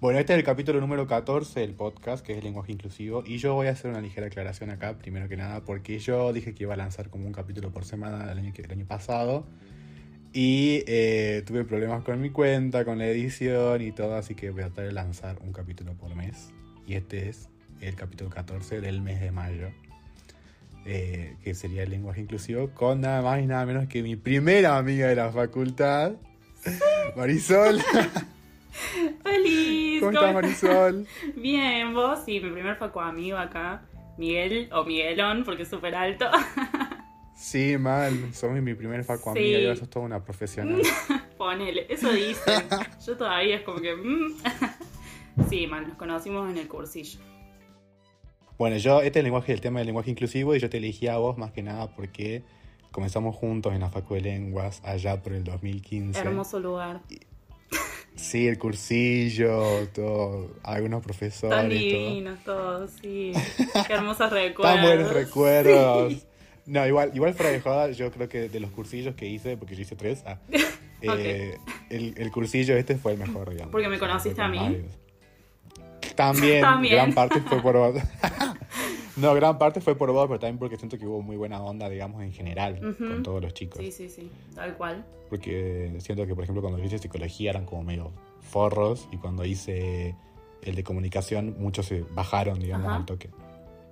bueno, este es el capítulo número 14 del podcast, que es el lenguaje inclusivo. Y yo voy a hacer una ligera aclaración acá, primero que nada, porque yo dije que iba a lanzar como un capítulo por semana el año, el año pasado. Y eh, tuve problemas con mi cuenta, con la edición y todo, así que voy a tratar de lanzar un capítulo por mes. Y este es el capítulo 14 del mes de mayo. Eh, que sería el lenguaje inclusivo, con nada más y nada menos que mi primera amiga de la facultad, Marisol. ¡Feliz! ¿Cómo estás, Marisol? Bien, vos sí, mi primer facu amigo acá, Miguel, o Miguelón, porque es súper alto. Sí, mal, somos mi primer facu Sí. amiga y ahora sos toda una profesional. Ponele, eso dicen. Yo todavía es como que. mm. Sí, mal, nos conocimos en el cursillo. Bueno, yo, este es el lenguaje, el tema del lenguaje inclusivo y yo te elegí a vos más que nada porque comenzamos juntos en la Facu de Lenguas allá por el 2015. Hermoso lugar. Sí, el cursillo, todo, algunos profesores, Tan todo. divinos todos, sí. Qué hermosos recuerdos. Tan buenos recuerdos. Sí. No, igual, igual fuera de joda, yo creo que de los cursillos que hice, porque yo hice tres, ah, eh, el, el cursillo este fue el mejor, digamos. Porque me conociste a mí. También, También. gran parte fue por vos. No, gran parte fue por vos, pero también porque siento que hubo muy buena onda, digamos, en general, Ujú. con todos los chicos. Sí, sí, sí, tal cual. Porque siento que, por ejemplo, cuando hice psicología eran como medio forros, y cuando hice el de comunicación, muchos se bajaron, digamos, Ajá. al toque.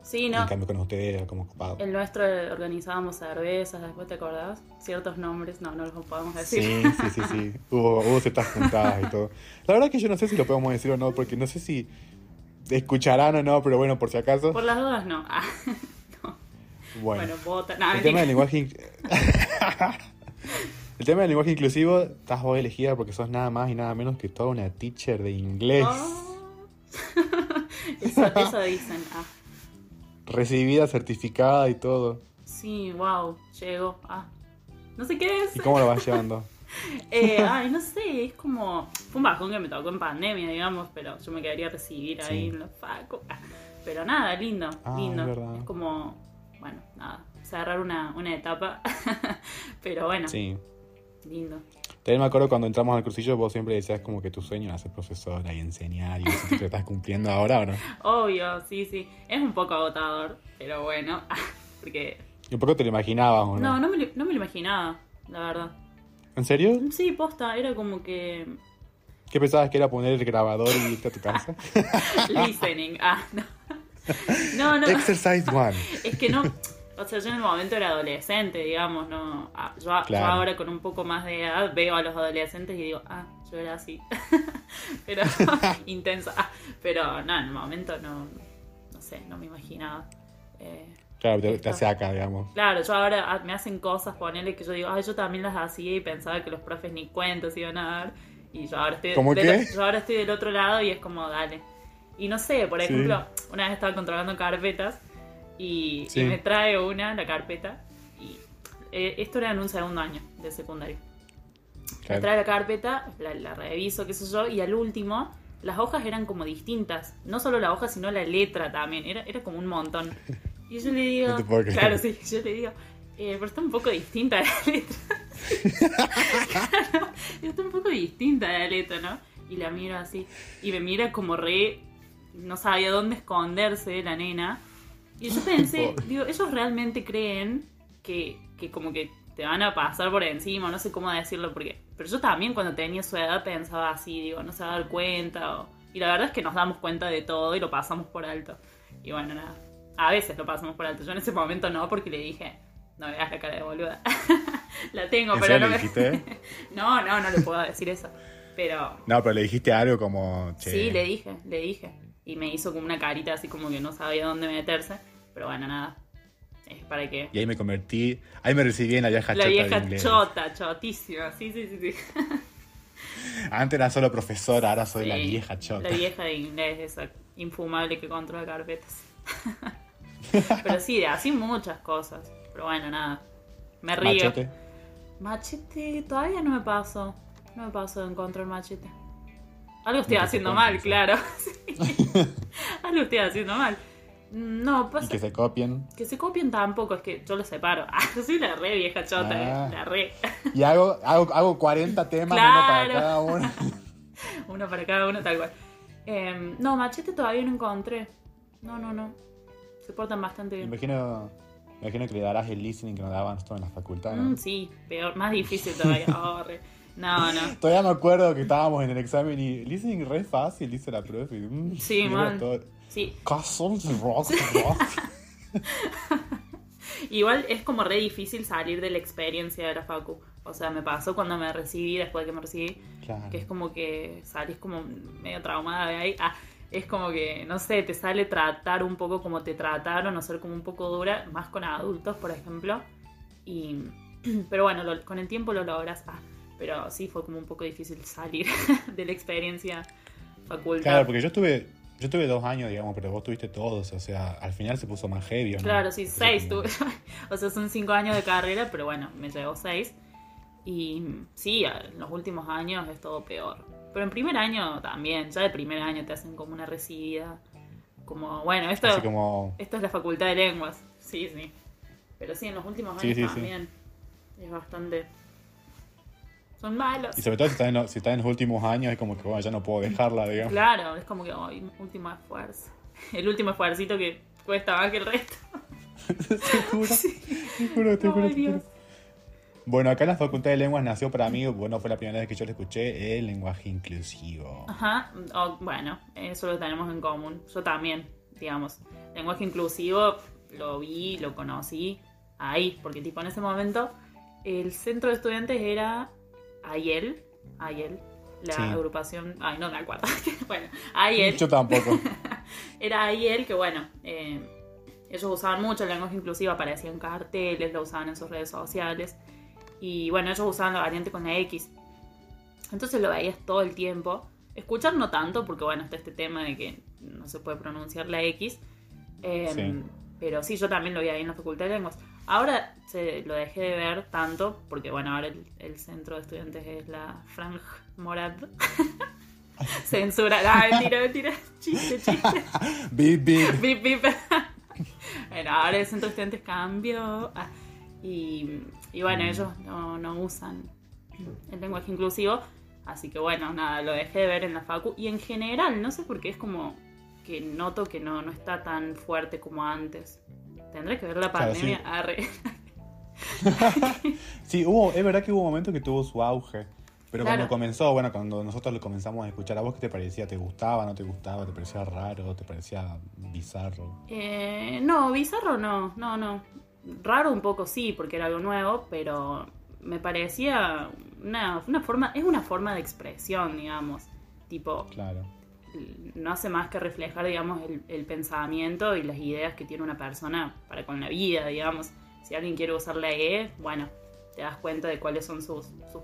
Sí, En no. cambio, con ustedes era como ocupado. El nuestro organizábamos cervezas, después te acordás. Ciertos nombres, no, no los podemos decir. Sí, sí, sí, sí. Hubo, hubo ciertas juntadas y todo. La verdad que yo no sé si lo podemos decir o no, porque no sé si escucharán o no, pero bueno, por si acaso. Por las dudas, no. Ah, Bueno, bueno, vota. No, el tema del lenguaje. el tema del lenguaje inclusivo, estás vos elegida porque sos nada más y nada menos que toda una teacher de inglés. Oh. eso, eso dicen. Ah, Recibida, certificada y todo. sí, wow, llegó. Ah, no sé qué es. ¿Y cómo lo vas llevando? Eh, ay, no sé, es como. Fue un bajón que me tocó en pandemia, digamos, pero yo me quedaría recibir ahí Sí. en facu. Ah, Pero nada, lindo, Ah, lindo. es como, bueno, nada, cerrar una, una etapa. pero bueno, Sí. lindo. También me acuerdo cuando entramos al cursillo, vos siempre decías como que tu sueño era ser profesora y enseñar, y eso te estás cumpliendo ahora o no? Obvio, sí, sí. Es un poco agotador, pero bueno. Porque. Y un poco te lo imaginabas, ¿o no? No, no me, lo- no me lo imaginaba, la verdad. ¿En serio? Sí, posta, era como que. ¿Qué pensabas que era poner el grabador y irte a tu casa? Listening. Ah, no. No, no. Exercise one. Es que no. O sea, yo en el momento era adolescente, digamos, no. Ah, yo, ahora con un poco más de edad veo a los adolescentes y digo, ah, yo era así. pero intensa. Ah, pero no, en el momento no. No sé, no me imaginaba. Eh, Claro, te, te hace acá, digamos. Claro, yo ahora ah, me hacen cosas, ponerle que yo digo, ay, yo también las hacía y pensaba que los profes ni cuentos iban a dar. Y yo ahora estoy, ¿Cómo qué? yo ahora estoy del otro lado y es como, dale. Y no sé, por Sí. ejemplo, una vez estaba controlando carpetas y, me trae una, la carpeta, y eh, esto era en un segundo año de secundario. Me trae la carpeta, la, la reviso, qué sé yo, y al último, las hojas eran como distintas. No solo la hoja, sino la letra también. Era, era como un montón. Y yo le digo, No claro, sí, yo le digo, eh, pero está un poco distinta la letra. Claro, está un poco distinta la letra, ¿no? Y la miro así, y me mira como re, no sabía dónde esconderse la nena. Y yo pensé, digo, ellos realmente creen que, que como que te van a pasar por encima, no sé cómo decirlo, porque... Pero yo también cuando tenía su edad pensaba así, digo, no se va a dar cuenta. o- Y la verdad es que nos damos cuenta de todo y lo pasamos por alto. Y bueno, nada, a veces lo pasamos por alto. Yo en ese momento no, porque le dije, no me veas la cara de boluda. la tengo, ¿En pero serio no le me... dijiste? No, no, no le puedo decir eso. Pero No, pero le dijiste algo como... Che, sí, le dije, le dije. Y me hizo como una carita así como que no sabía dónde meterse. Pero bueno, nada. Es para que... Y ahí me convertí... Ahí me recibí en la vieja La chota de vieja inglés. chota, chotísima. Sí, sí, sí. sí. Antes era solo profesora, ahora soy la vieja chota. La vieja de inglés, esa infumable que controla carpetas. Pero sí, así muchas cosas. Pero bueno, nada. Me río. Machete. Machete, todavía no me paso. No me paso de encontrar machete. Algo estoy No haciendo mal, claro. Algo estoy haciendo mal. No, Y pasa que se copien. que se copien tampoco, es que yo lo separo. Ah, soy la re vieja chota, Ah. eh, la re. Y hago, hago, hago 40 temas, uno para cada uno. uno para cada uno, tal cual. Em, no, machete todavía no encontré. No, no, no. Se portan bastante Me bien. imagino, me imagino que le darás el listening que nos daban esto en la facultad. ¿no? Mm, sí, peor, más difícil todavía. Oh, re. No, no. Todavía me acuerdo que estábamos en el examen y listening re fácil, dice la profe. y, mm, Sí, mal. todo, Sí, Castles Rock, rock. igual es como re difícil salir de la experiencia de la facu. O sea, me pasó cuando me recibí, después de que me recibí, Claro. que es como que salís como medio traumada de ahí. Ah, es como que, no sé, te sale tratar un poco como te trataron o ser como un poco dura, más con adultos, por ejemplo. Y, pero bueno, lo- con el tiempo lo logras. Ah, pero sí fue como un poco difícil salir de la experiencia facultad. Claro, porque yo estuve, yo estuve dos años, digamos, pero vos tuviste todos, o sea, al final se puso más heavy, ¿o ¿no? Claro, sí, seis como- tuve. o sea, son cinco años de carrera, pero bueno, me llevó seis. Y sí, en los últimos años es todo peor. Pero en primer año también, ya de primer año te hacen como una recibida. Como, bueno, esto, Así como, esto es la facultad de lenguas. Sí, sí. Pero sí, en los últimos años Sí, sí, sí. también. Es bastante. Son malos. y sobre todo si estás, en, los- si estás en los últimos años, es como que, bueno, ya no puedo dejarla, digamos. Claro, es como que, ay, último esfuerzo. El último esfuercito que cuesta más que el resto. te juro, te juro, te juro, Ay, te Dios. Bueno, acá en la Facultad de Lenguas nació para mí, bueno, fue la primera vez que yo lo escuché, el lenguaje inclusivo. Ajá, bueno, eso lo tenemos en común. Yo también, digamos. Lenguaje inclusivo lo vi, lo conocí ahí, porque tipo en ese momento el centro de estudiantes era AYEL, AYEL, la Sí. agrupación, ay no me acuerdo, bueno, AYEL, Yo tampoco. era AYEL que bueno, eh, ellos usaban mucho el lenguaje inclusivo, aparecían carteles, lo usaban en sus redes sociales. Y bueno, ellos usaban la variante con la X. Entonces lo veías todo el tiempo. Escuchar no tanto, porque bueno, está este tema de que no se puede pronunciar la X. Eh, Sí. Pero sí, yo también lo vi ahí en la Facultad de Lenguas. Ahora se, lo dejé de ver tanto, porque bueno, ahora el, el centro de estudiantes es la Franj Morad. Censura. Ah, mentira, mentira. Chiste, chiste. Bip, bip. Bip, bip. bueno, ahora el centro de estudiantes cambió. ah, y, y bueno, ellos no, no usan el lenguaje inclusivo. Así que bueno, nada, lo dejé de ver en la facu. Y en general, no sé por qué es como que noto que no, no está tan fuerte como antes. Tendré que ver la Claro, pandemia. sí. Arre. Sí, hubo, es verdad que hubo un momento que tuvo su auge. Pero Claro. cuando comenzó, bueno, cuando nosotros lo comenzamos a escuchar, ¿a vos qué te parecía? ¿Te gustaba, no te gustaba? ¿Te parecía raro? ¿Te parecía bizarro? Eh, no, bizarro no, no, no. Raro un poco sí, porque era algo nuevo, pero me parecía una, una forma, es una forma de expresión, digamos. Tipo, Claro. no hace más que reflejar, digamos, el, el pensamiento y las ideas que tiene una persona para con la vida, digamos. Si alguien quiere usar la E, bueno, te das cuenta de cuáles son sus, sus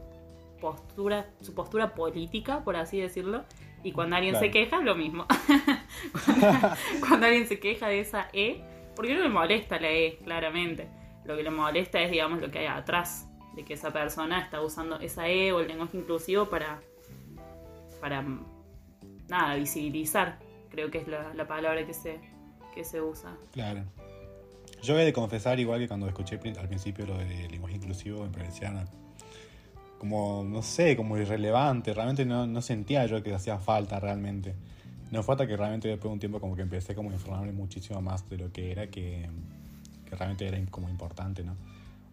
posturas, su postura política, por así decirlo. Y cuando alguien Claro. se queja, lo mismo. cuando, cuando alguien se queja de esa E, porque no le molesta la E, claramente. Lo que le molesta es, digamos, lo que hay atrás de que esa persona está usando esa E o el lenguaje inclusivo para, para nada, visibilizar. Creo que es la, la palabra que se, que se usa. Claro. Yo he de confesar, igual que cuando escuché al principio lo de lenguaje inclusivo, me parecía como, no sé, como irrelevante. Realmente no, no sentía yo que hacía falta realmente. No fue hasta que realmente después de un tiempo como que empecé como a informarme muchísimo más de lo que era, que, que realmente era como importante, ¿no?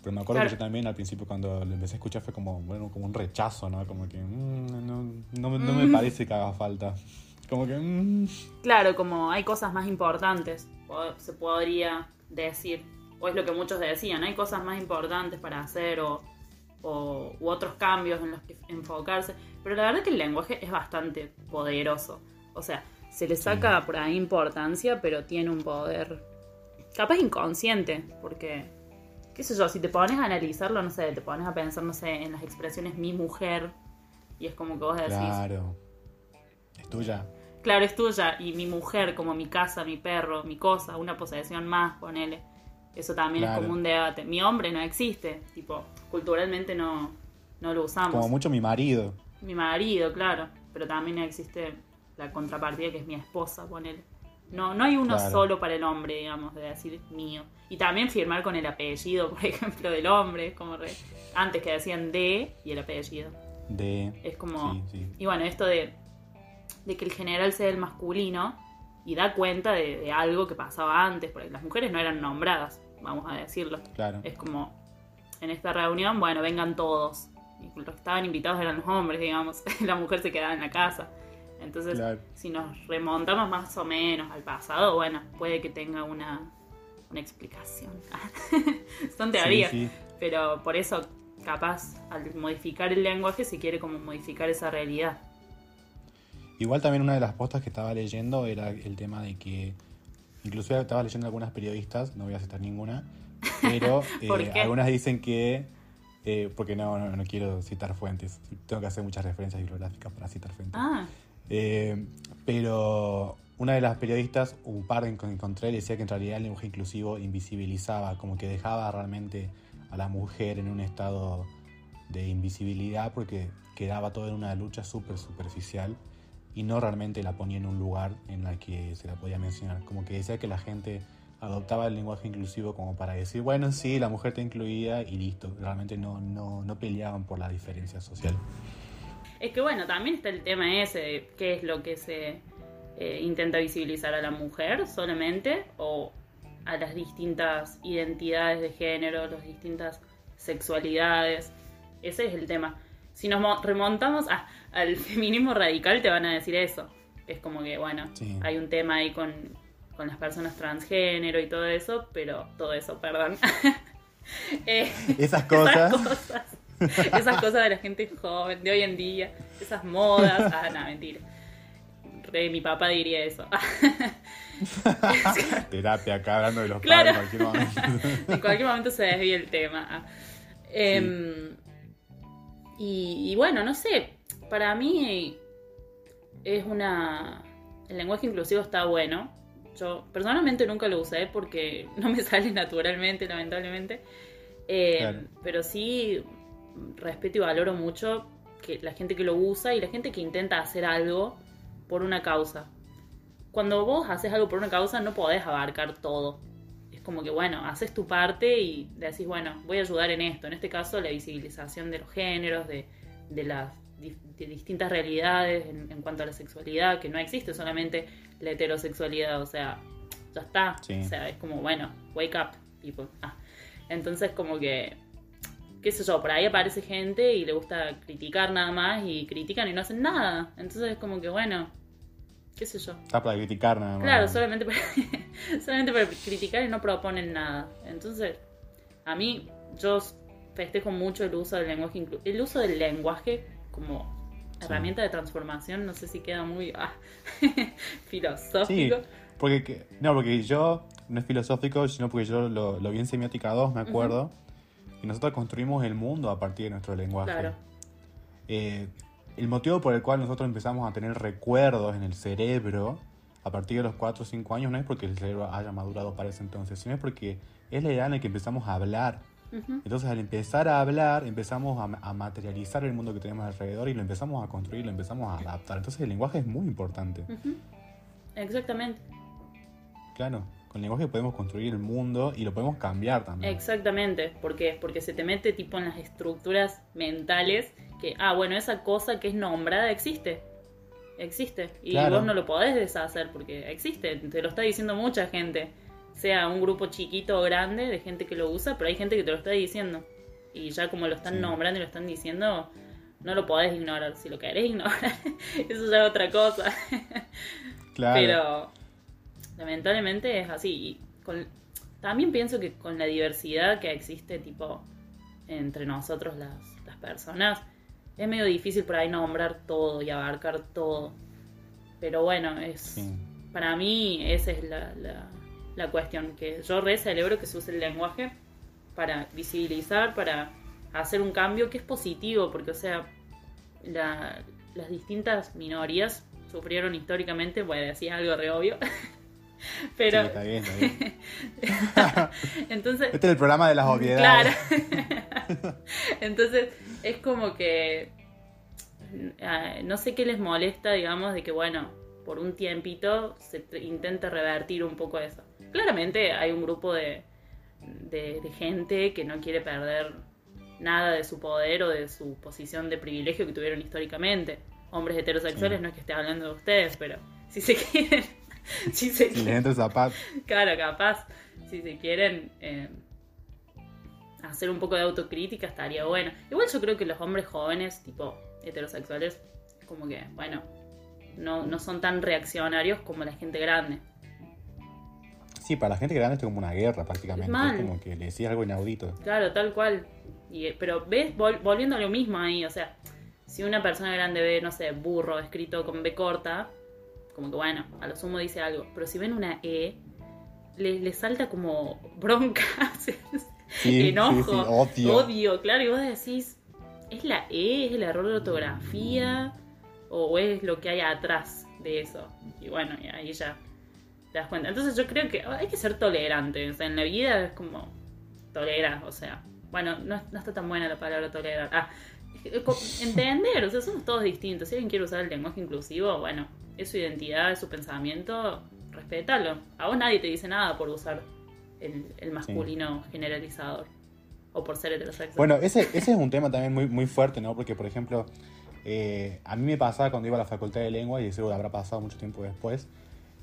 Pero me acuerdo Claro. que yo también al principio cuando lo empecé a escuchar fue como, bueno, como un rechazo, ¿no? Como que mm, no, no, me- Mm. parece que haga falta. Como que... mm, Claro, como hay cosas más importantes, po- se podría decir, o es lo que muchos decían, hay cosas más importantes para hacer o, o- u otros cambios en los que enfocarse, pero la verdad que el lenguaje es bastante poderoso, o sea, se le saca por ahí importancia, pero tiene un poder capaz inconsciente, porque, qué sé yo, si te pones a analizarlo, no sé, te pones a pensar, no sé, en las expresiones mi mujer, y es como que vos decís, claro. Es tuya. Claro, es tuya y mi mujer como mi casa, mi perro, mi cosa, una posesión más, ponele. Eso también Claro. es como un debate. Mi hombre no existe, tipo, culturalmente no, no lo usamos. Como mucho mi marido. Mi marido, claro, pero también existe la contrapartida que es mi esposa, ponele. No, no hay uno Claro. solo para el hombre, digamos, de decir mío. Y también firmar con el apellido, por ejemplo, del hombre, es como re- antes que decían de y el apellido. De. Es como... Sí, sí. Y bueno, esto de de que el general sea el masculino y da cuenta de, de algo que pasaba antes, porque las mujeres no eran nombradas, vamos a decirlo. Claro. Es como, en esta reunión, bueno, vengan todos. Y los que estaban invitados eran los hombres, digamos. la mujer se quedaba en la casa. Entonces, Claro. si nos remontamos más o menos al pasado, bueno, puede que tenga una, una explicación. Son teorías. Sí, sí. Pero por eso, capaz, al modificar el lenguaje, se quiere como modificar esa realidad. Igual también una de las postas que estaba leyendo era el tema de que, inclusive estaba leyendo algunas periodistas, no voy a citar ninguna, pero eh, algunas dicen que, eh, porque no, no, no quiero citar fuentes, tengo que hacer muchas referencias bibliográficas para citar fuentes. Ah, Eh, pero una de las periodistas, un par que encontré, decía que en realidad el lenguaje inclusivo invisibilizaba, como que dejaba realmente a la mujer en un estado de invisibilidad porque quedaba todo en una lucha súper superficial y no realmente la ponía en un lugar en la que se la podía mencionar. Como que decía que la gente adoptaba el lenguaje inclusivo como para decir, bueno, sí, la mujer está incluida y listo. Realmente no, no, no peleaban por la diferencia social. Es que bueno, también está el tema ese de qué es lo que se eh, intenta visibilizar a la mujer solamente o a las distintas identidades de género, las distintas sexualidades. Ese es el tema. Si nos mo- remontamos a- al feminismo radical, te van a decir eso. Es como que, bueno, Sí. hay un tema ahí con, con las personas transgénero y todo eso, pero todo eso, perdón. Eh, Esas cosas. esas cosas. Esas cosas de la gente joven, de hoy en día. Esas modas. Ah, no, mentira. Re, mi papá diría eso. Terapia acá hablando de los Claro. padres en cualquier momento. en cualquier momento se desvía el tema. Ah. Em, y, y bueno, no sé. Para mí es una. El lenguaje inclusivo está bueno. Yo personalmente nunca lo usé porque no me sale naturalmente, lamentablemente. Eh, Claro. Pero sí respeto y valoro mucho que la gente que lo usa y la gente que intenta hacer algo por una causa. Cuando vos haces algo por una causa no podés abarcar todo. Es como que, bueno, haces tu parte y decís, bueno, voy a ayudar en esto. En este caso, la visibilización de los géneros, de, de las de distintas realidades en, en cuanto a la sexualidad, que no existe solamente la heterosexualidad, o sea, ya está. Sí. O sea, es como, bueno, wake up, people. Ah. Entonces, como que, qué sé yo, por ahí aparece gente y le gusta criticar nada más y critican y no hacen nada. Entonces, es como que, bueno, qué sé yo. Está para criticar nada más. Claro, solamente para, solamente para criticar y no proponen nada. Entonces, a mí, yo festejo mucho el uso del lenguaje, el uso del lenguaje como Sí. herramienta de transformación. No sé si queda muy ah, Sí, filosófico. porque, que- no, porque yo, no es filosófico, sino porque yo lo, lo vi en Semiótica 2, me acuerdo, y nosotros construimos el mundo a partir de nuestro lenguaje. Claro. Eh, el motivo por el cual nosotros empezamos a tener recuerdos en el cerebro a partir de los 4 o 5 años no es porque el cerebro haya madurado para ese entonces, sino es porque es la edad en la que empezamos a hablar. Ujú. Entonces al empezar a hablar, empezamos a, a materializar el mundo que tenemos alrededor y lo empezamos a construir, lo empezamos a adaptar. Entonces el lenguaje es muy importante. Ujú. Exactamente. Claro, con el lenguaje podemos construir el mundo y lo podemos cambiar también. Exactamente, ¿por qué? Porque se te mete tipo en las estructuras mentales que, ah, bueno, esa cosa que es nombrada existe. Existe. Y Claro. vos no lo podés deshacer porque existe. Te lo está diciendo mucha gente. Sea un grupo chiquito o grande de gente que lo usa, pero hay gente que te lo está diciendo. Y ya como lo están Sí. nombrando y lo están diciendo, no lo podés ignorar. Si lo querés ignorar, eso ya es otra cosa. Claro. Pero lamentablemente es así. Y con- también pienso que con la diversidad que existe tipo entre nosotros las, las personas, es medio difícil por ahí nombrar todo y abarcar todo. Pero bueno, es Sí. para mí esa es la, la, la cuestión, que yo re celebro que se use el lenguaje para visibilizar, para hacer un cambio que es positivo, porque o sea, la- las distintas minorías sufrieron históricamente, bueno, decía algo re obvio, pero Sí, está bien, está bien. entonces Este es el programa de las obviedades. Claro. Entonces, es como que ah, no sé qué les molesta, digamos, de que, bueno, por un tiempito se intente revertir un poco eso. Claramente hay un grupo de, de, de gente que no quiere perder nada de su poder o de su posición de privilegio que tuvieron históricamente. hombres heterosexuales, no es que esté hablando de ustedes, pero si se quieren, si se Si les entra zapato. Claro, capaz, si se quieren eh, hacer un poco de autocrítica estaría bueno. Igual yo creo que los hombres jóvenes, tipo heterosexuales, como que, bueno, no, no son tan reaccionarios como la gente grande. Sí, para la gente grande esto es como una guerra prácticamente. Es como que le decís algo inaudito. Claro, tal cual. Y, eh, pero ves, vol- volviendo a lo mismo ahí, o sea, si una persona grande ve, no sé, burro escrito con B corta, como que bueno, a lo sumo dice algo. Pero si ven una E, le, le salta como bronca, Sí, enojo, sí, sí, odio. odio, claro, y vos decís, ¿es la E? ¿Es el error de ortografía? ¿O es lo que hay atrás de eso? Y bueno, y ahí ya te das cuenta. Entonces yo creo que hay que ser tolerante. O sea, en la vida es como tolerar, o sea, bueno, no, no está tan buena la palabra tolerar. Ah, entender, o sea, somos todos distintos. Si alguien quiere usar el lenguaje inclusivo, bueno, es su identidad, es su pensamiento, respétalo. A vos nadie te dice nada por usar el, el masculino generalizador o por ser heterosexual. Bueno, ese, ese es un tema también muy, muy fuerte, ¿no? Porque, por ejemplo, eh, a mí me pasaba cuando iba a la facultad de lengua, y seguro habrá pasado mucho tiempo después,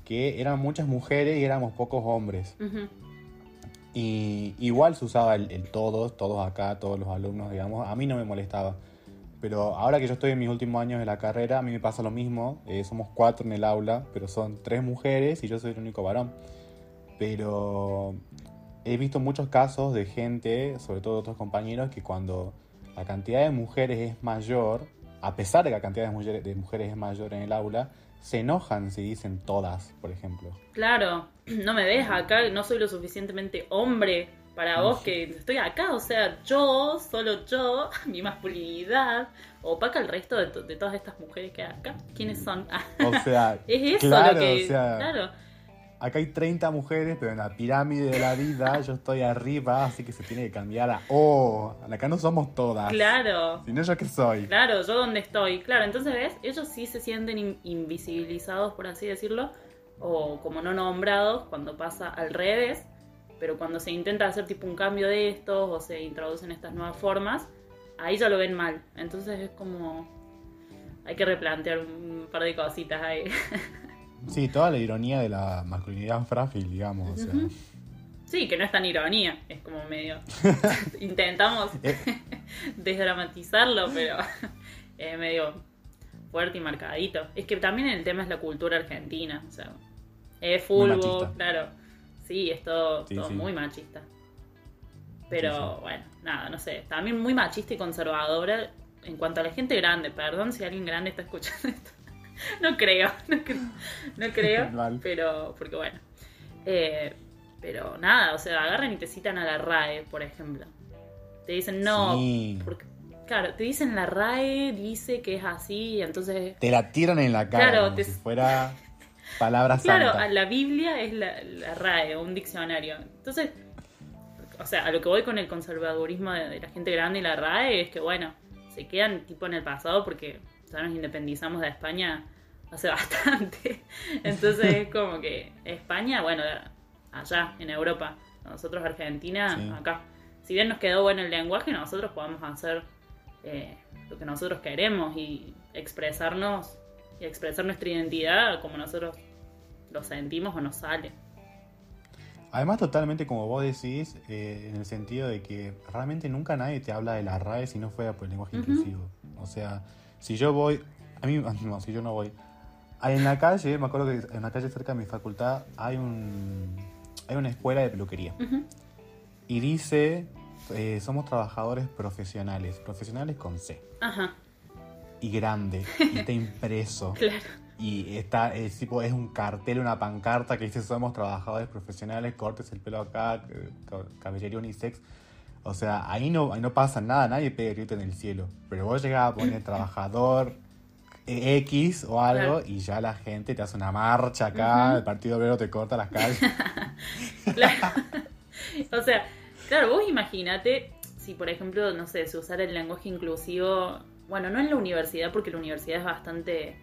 que eran muchas mujeres y éramos pocos hombres. Y igual se usaba el, el todos, todos acá, todos los alumnos, digamos. A mí no me molestaba. Pero ahora que yo estoy en mis últimos años de la carrera, a mí me pasa lo mismo. Eh, somos cuatro en el aula, pero son tres mujeres y yo soy el único varón. Pero he visto muchos casos de gente, sobre todo de otros compañeros, que cuando la cantidad de mujeres es mayor, a pesar de que la cantidad de mujeres, de mujeres es mayor en el aula, se enojan si dicen todas, por ejemplo. Claro, no me ves acá, no soy lo suficientemente hombre para vos que estoy acá, o sea, yo, solo yo, mi masculinidad, opaca el resto de, to- de todas estas mujeres que hay acá. ¿Quiénes son? Ah, O sea, es eso claro, lo que... o sea, Claro, acá hay 30 mujeres, pero en la pirámide de la vida yo estoy arriba, así que se tiene que cambiar a oh, acá no somos todas. claro. Si no, ¿yo qué soy? Claro, yo donde estoy. Claro, entonces ves, ellos sí se sienten in- invisibilizados, por así decirlo, o como no nombrados cuando pasa al revés, pero cuando se intenta hacer tipo un cambio de estos o se introducen estas nuevas formas, ahí ya lo ven mal. Entonces es como... Hay que replantear un par de cositas ahí. Sí, toda la ironía de la masculinidad frágil, digamos. O sea, Ujú. Sí, que no es tan ironía, es como medio... Intentamos Eh. desdramatizarlo, pero es medio fuerte y marcadito. Es que también el tema es la cultura argentina, o sea, es fútbol, claro. Sí, es todo, Sí, todo sí. muy machista. Pero Sí, bueno, nada, no sé. También muy machista y conservadora en cuanto a la gente grande. Perdón si alguien grande está escuchando esto. No creo, no creo, no creo pero porque bueno. Eh, pero nada, o sea, agarran y te citan a la RAE, por ejemplo. Te dicen, no, porque, claro, te dicen la RAE, dice que es así, entonces te la tiran en la cara Claro, como te- si fuera palabra Claro, santa. a la Biblia es la, la RAE, un diccionario. Entonces, o sea, a lo que voy con el conservadurismo de, de la gente grande y la RAE es que, bueno, se quedan tipo en el pasado porque ya nos independizamos de España hace bastante. Entonces es como que España, bueno, allá en Europa, nosotros Argentina, Sí. acá. Si bien nos quedó bueno el lenguaje, nosotros podemos hacer eh, lo que nosotros queremos y expresarnos y expresar nuestra identidad como nosotros lo sentimos o nos sale. Además, totalmente como vos decís, eh, en el sentido de que realmente nunca nadie te habla de la RAE si no fuera por el lenguaje inclusivo. O sea, si yo voy, a mí, no, si yo no voy, en la calle, me acuerdo que en la calle cerca de mi facultad hay un, hay una escuela de peluquería y dice, eh, somos trabajadores profesionales, profesionales con C Ajá, y grande y está impreso. claro. Y está, es, tipo, es un cartel, una pancarta que dice somos trabajadores profesionales, cortes el pelo acá, eh, ca- caballería unisex. O sea, ahí no, ahí no pasa nada, nadie pega grito en el cielo. Pero vos llegás a poner trabajador eh, X o algo Claro. y ya la gente te hace una marcha acá, el Partido Obrero te corta las calles. Claro. o sea, claro, vos imagínate si, por ejemplo, no sé, se usara el lenguaje inclusivo, bueno, no en la universidad, porque la universidad es bastante,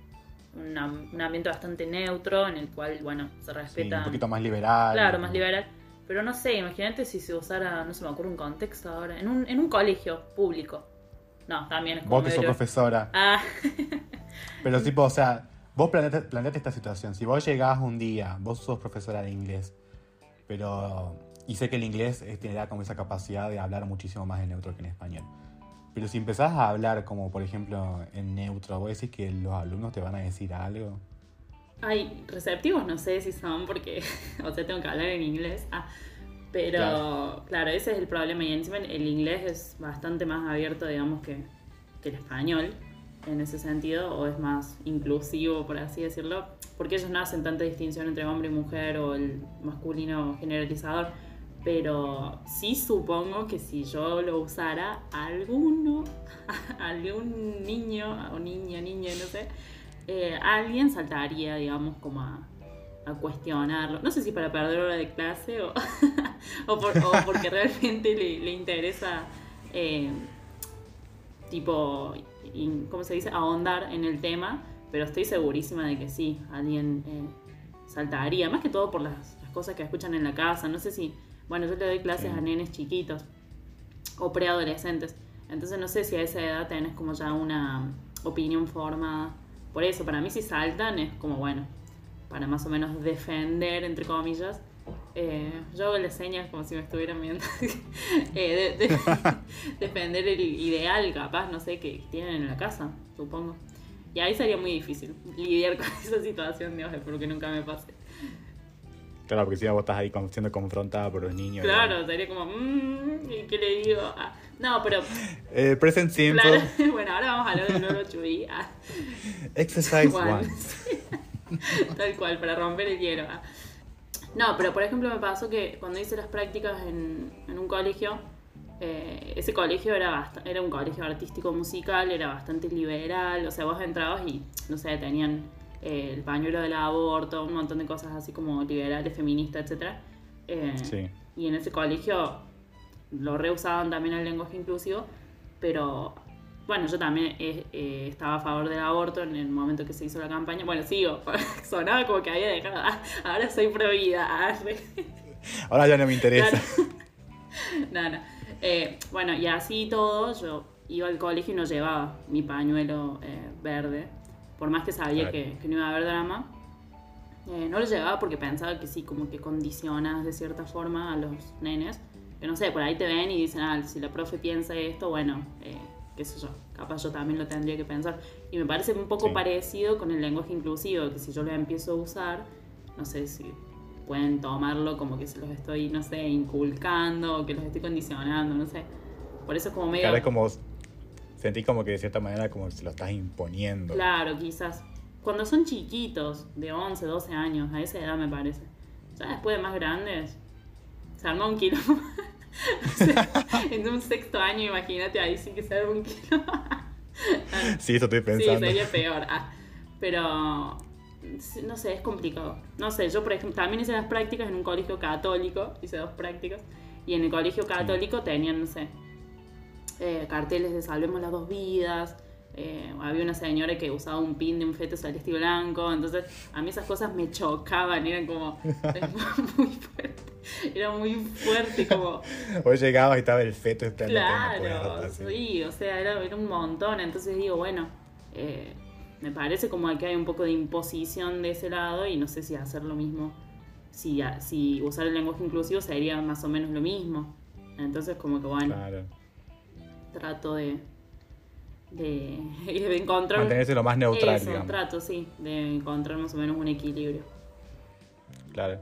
una- un ambiente bastante neutro, en el cual, bueno, se Sí, respeta. un poquito más liberal. Claro, más liberal. Pero no sé, imagínate si se usara, no se me ocurre un contexto ahora, en un, en un colegio público. No, también es como Vos que sos profesora. Ah, Pero tipo, o sea, vos planteate, planteate esta situación. Si vos llegás un día, vos sos profesora de inglés, pero... Y sé que el inglés eh, tiene como esa capacidad de hablar muchísimo más en neutro que en español. Pero si empezás a hablar como, por ejemplo, en neutro, vos decís que los alumnos te van a decir algo. Ay, receptivos no sé si son porque, o sea, tengo que hablar en inglés. Ah, pero, Claro. claro. ese es el problema. Y encima el inglés es bastante más abierto, digamos, que, que el español en ese sentido, o es más inclusivo, por así decirlo, porque ellos no hacen tanta distinción entre hombre y mujer o el masculino generalizador. Pero sí supongo que si yo lo usara, alguno, algún niño o niña, niña, no sé, eh, alguien saltaría, digamos, como a, cuestionarlo. No sé si para perder hora de clase o, o, por- o porque realmente le, le interesa, eh, tipo, ¿cómo se dice? Ahondar en el tema, pero estoy segurísima de que sí, alguien eh, saltaría. Más que todo por las cosas que escuchan en la casa. No sé si, bueno, yo le doy clases Sí. a nenes chiquitos o preadolescentes. Entonces no sé si a esa edad tenés como ya una opinión formada. Por eso, para mí si saltan es como, bueno, para más o menos defender, entre comillas. Eh, yo hago las señas como si me estuvieran viendo. Eh, de- de- defender el ideal, capaz, no sé, que tienen en la casa, supongo. Y ahí sería muy difícil lidiar con esa situación, Dios, espero que nunca me pase. Claro, porque si vos estás ahí siendo confrontada por los niños. Claro, sería como, mmm, ¿y qué le digo? Ah, no, pero, Eh, present simple, claro, bueno, ahora vamos a hablar del nuevo chubí. Ah, exercise one. Tal cual, para romper el hielo. ah. No, pero por ejemplo me pasó que cuando hice las prácticas en, en un colegio, eh, ese colegio era, era un colegio artístico musical, era bastante liberal, o sea, vos entrabas y, no sé, tenían eh, el pañuelo del aborto, un montón de cosas así como liberales, feministas, etc. Sí. Y en ese colegio lo reusaban también el lenguaje inclusivo, pero bueno, yo también eh, eh, estaba a favor del aborto en el momento que se hizo la campaña. Bueno, sigo, sonaba como que había dejado, ah, ahora soy prohibida. ah, re- Ahora ya no me interesa. no, no. Eh, bueno, y así todo, yo iba al colegio y no llevaba mi pañuelo eh, verde, por más que sabía que, que no iba a haber drama. Eh, no lo llevaba porque pensaba que sí, como que condicionas de cierta forma a los nenes. Que no sé, por ahí te ven y dicen, ah, si la profe piensa esto, bueno, eh, qué sé yo, capaz yo también lo tendría que pensar. Y me parece un poco Sí. parecido con el lenguaje inclusivo, que si yo lo empiezo a usar, no sé si pueden tomarlo como que se los estoy, no sé, inculcando o que los estoy condicionando, no sé. Por eso es como medio... Claro, es como. Sentí como que de cierta manera como se lo estás imponiendo. Claro, quizás. Cuando son chiquitos, de 11, 12 años, a esa edad me parece. Ya después de más grandes, se arma un kilo. en un sexto año, imagínate, ahí sí que se arma un kilo. Sí, eso estoy sí, pensando. sería peor. Ah, pero, sí, no sé, es complicado. No sé, yo por ejemplo, también hice las prácticas en un colegio católico, hice dos prácticas, y en el colegio católico tenían, no sé, eh, carteles de Salvemos las dos vidas. eh, había una señora que usaba un pin de un feto celeste y blanco. Entonces, a mí esas cosas me chocaban. Eran como. Era muy fuerte. Era muy fuerte, como. Hoy llegabas y estaba el feto esperando Claro, sí, o sea, era, era un montón. Entonces digo, bueno, eh, me parece como que hay un poco de imposición de ese lado y no sé si hacer lo mismo. Si, si usar el lenguaje inclusivo sería más o menos lo mismo. Entonces, como que bueno Claro. Trato de, de, de encontrar Mantenerse lo más neutral, eso, digamos. trato sí de encontrar más o menos un equilibrio Claro.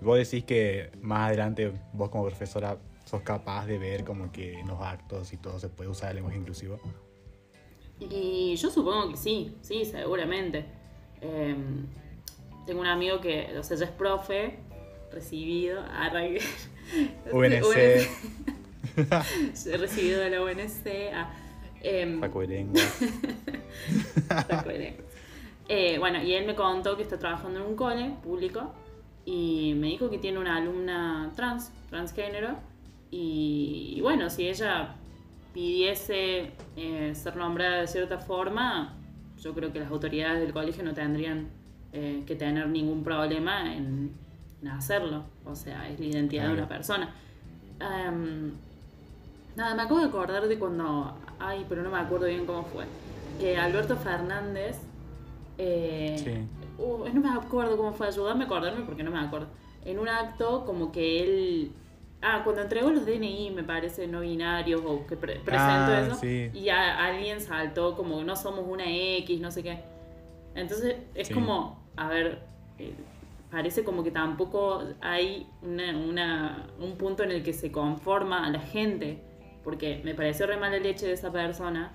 Vos decís que más adelante vos como profesora sos capaz de ver como que en los actos y todo se puede usar el lenguaje inclusivo. y yo supongo que sí sí seguramente Eh, tengo un amigo que o sea ya es profe recibido arranque UNC, recibido de la UNC ah, em, Paco de Lengua. Saco de lengua. Eh, bueno, y él me contó que está trabajando en un cole público y me dijo que tiene una alumna trans, transgénero, y, y bueno, si ella pidiese eh, ser nombrada de cierta forma, yo creo que las autoridades del colegio no tendrían eh, que tener ningún problema en, en hacerlo. O sea, es la identidad de una persona. Em, Nada, me acabo de acordar de cuando. Ay, pero no me acuerdo bien cómo fue. Que Alberto Fernández Eh, Sí. uh, no me acuerdo cómo fue, ayúdame a acordarme porque no me acuerdo. En un acto como que él... Ah, cuando entregó los DNI, me parece, no binarios o que pre- presentó Ah, eso. sí. Y a- alguien saltó como no somos una X, no sé qué. Entonces es Sí. como, a ver, eh, parece como que tampoco hay una, una- un punto en el que se conforma a la gente. Porque me pareció re mala leche de esa persona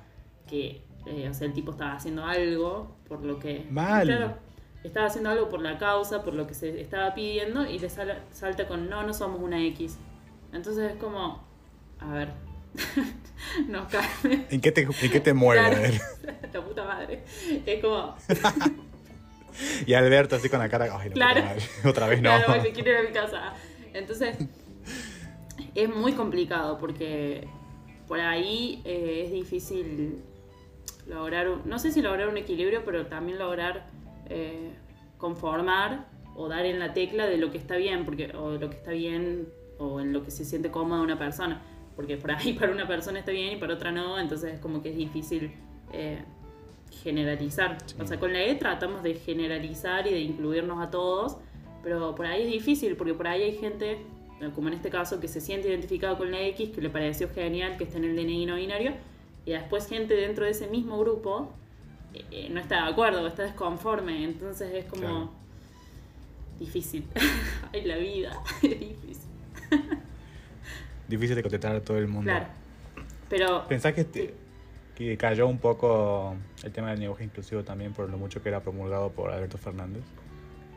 que, eh, o sea, el tipo estaba haciendo algo por lo que... Mal. Claro, estaba haciendo algo por la causa, por lo que se estaba pidiendo y le sal- salta con no, no somos una X. Entonces es como, a ver, nos cae. ¿En qué te, en qué te mueve? Claro. A ver. La puta madre. Es como, Y Alberto así con la cara, ay, la Claro. puta madre. Otra vez no. claro, quiero ir a mi casa. Entonces, es muy complicado porque por ahí eh, es difícil lograr, un- no sé si lograr un equilibrio, pero también lograr eh, conformar o dar en la tecla de lo que está bien, porque, o de lo que está bien, o en lo que se siente cómoda una persona. Porque por ahí para una persona está bien y para otra no, entonces es como que es difícil eh, generalizar. Sí. O sea, con la E tratamos de generalizar y de incluirnos a todos, pero por ahí es difícil, porque por ahí hay gente, como en este caso, que se siente identificado con la X, que le pareció genial que esté en el DNI no binario, y después gente dentro de ese mismo grupo eh, eh, no está de acuerdo, está desconforme, entonces es como Claro. difícil. Ay, la vida, es difícil. Difícil de contestar a todo el mundo. Claro. Pero ¿Pensás que cayó un poco el tema del lenguaje inclusivo también por lo mucho que era promulgado por Alberto Fernández?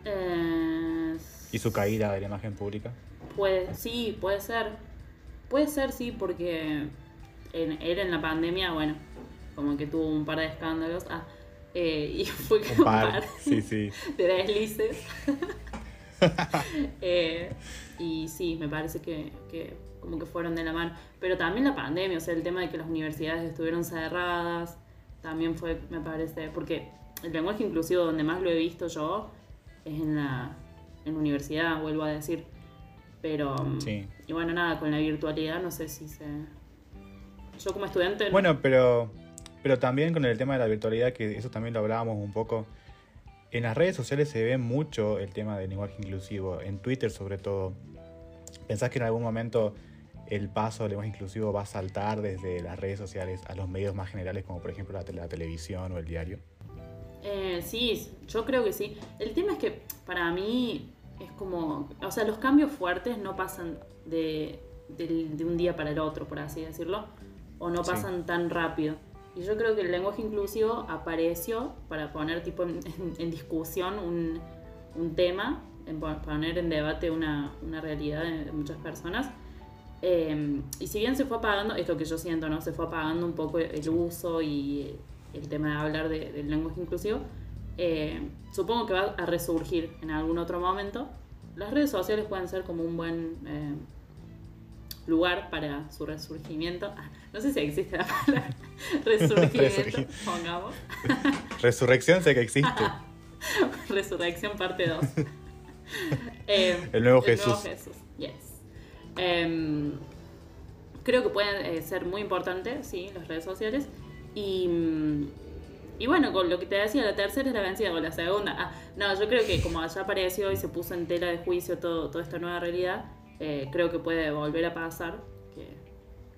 eh, Y su caída de la imagen pública. Puede, sí, puede ser. Puede ser, sí, porque en, él en la pandemia, bueno, como que tuvo un par de escándalos. Ah, eh, y fue que Un par. Sí, sí. de deslices. Eh, y sí, me parece que, que como que fueron de la mano. Pero también la pandemia, o sea, el tema de que las universidades estuvieron cerradas, también fue, me parece, porque el lenguaje inclusivo donde más lo he visto yo es en la, en universidad, vuelvo a decir. Pero, mm, Sí. y bueno, nada, con la virtualidad no sé si se... Yo como estudiante... Bueno, pero, pero también con el tema de la virtualidad, que eso también lo hablábamos un poco. En las redes sociales se ve mucho el tema del lenguaje inclusivo, en Twitter sobre todo. ¿Pensás que en algún momento el paso del lenguaje inclusivo va a saltar desde las redes sociales a los medios más generales, como por ejemplo la, tele- la televisión o el diario? Eh, sí, yo creo que sí. El tema es que para mí es como, o sea, los cambios fuertes no pasan de, del- de un día para el otro, por así decirlo, o no Sí. pasan tan rápido. Y yo creo que el lenguaje inclusivo apareció para poner tipo en, en- en discusión un, un tema, en po- poner en debate una, una realidad de, de muchas personas. Eh, y si bien se fue apagando, esto que yo siento, ¿no? Se fue apagando un poco el uso y el tema de hablar de- del lenguaje inclusivo, eh, supongo que va a resurgir en algún otro momento. Las redes sociales pueden ser como un buen eh, lugar para su resurgimiento. Ah, no sé si existe la palabra resurgimiento, Resurgir. pongamos. Resurrección sé que existe. Resurrección parte 2. Eh, El nuevo Jesús. yes. Em, creo que pueden eh, ser muy importantes, sí, las redes sociales. Y, mm, y bueno, con lo que te decía, la tercera es la vencida con la segunda. Ah, no, yo creo que como ya apareció y se puso en tela de juicio todo, toda esta nueva realidad, eh, creo que puede volver a pasar, que,